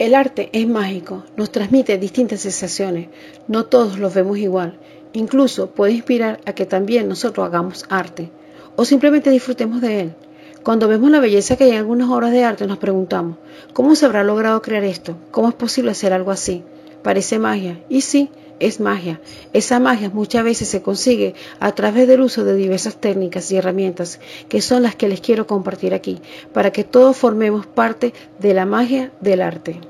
El arte es mágico, nos transmite distintas sensaciones, no todos los vemos igual, incluso puede inspirar a que también nosotros hagamos arte o simplemente disfrutemos de él. Cuando vemos la belleza que hay en algunas obras de arte nos preguntamos, ¿cómo se habrá logrado crear esto? ¿Cómo es posible hacer algo así? Parece magia, y sí, es magia. Esa magia muchas veces se consigue a través del uso de diversas técnicas y herramientas que son las que les quiero compartir aquí, para que todos formemos parte de la magia del arte.